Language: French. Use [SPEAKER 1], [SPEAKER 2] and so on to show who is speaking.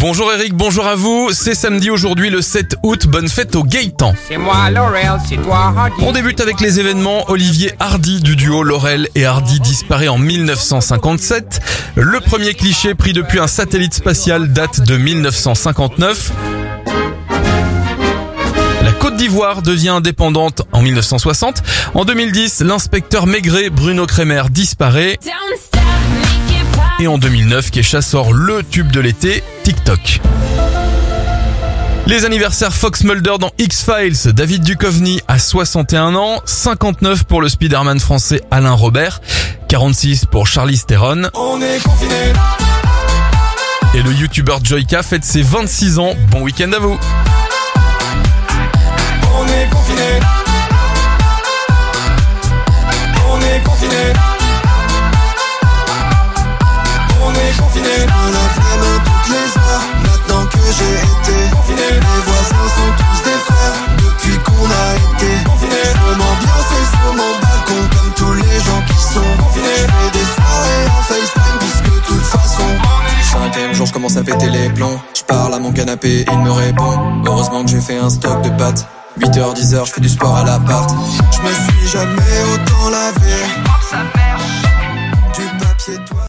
[SPEAKER 1] Bonjour Eric, bonjour à vous. C'est samedi aujourd'hui le 7 août. Bonne fête au Gaëtan.
[SPEAKER 2] C'est moi Laurel, c'est toi Hardy.
[SPEAKER 1] On débute avec les événements. Olivier Hardy du duo Laurel et Hardy disparaît en 1957. Le premier cliché pris depuis un satellite spatial date de 1959. La Côte d'Ivoire devient indépendante en 1960. En 2010, l'inspecteur Maigret Bruno Kremer disparaît. Et en 2009, Kesha sort le tube de l'été, TikTok. Les anniversaires Fox Mulder dans X-Files, David Duchovny à 61 ans, 59 pour le Spider-Man français Alain Robert, 46 pour Charlie Theron. Et le YouTuber Joyka fête ses 26 ans. Bon week-end à vous
[SPEAKER 3] jour, je commence à péter les plombs. Je parle à mon canapé, il me répond. Heureusement que j'ai fait un stock de pâtes. 8h, 10h, je fais du sport à l'appart.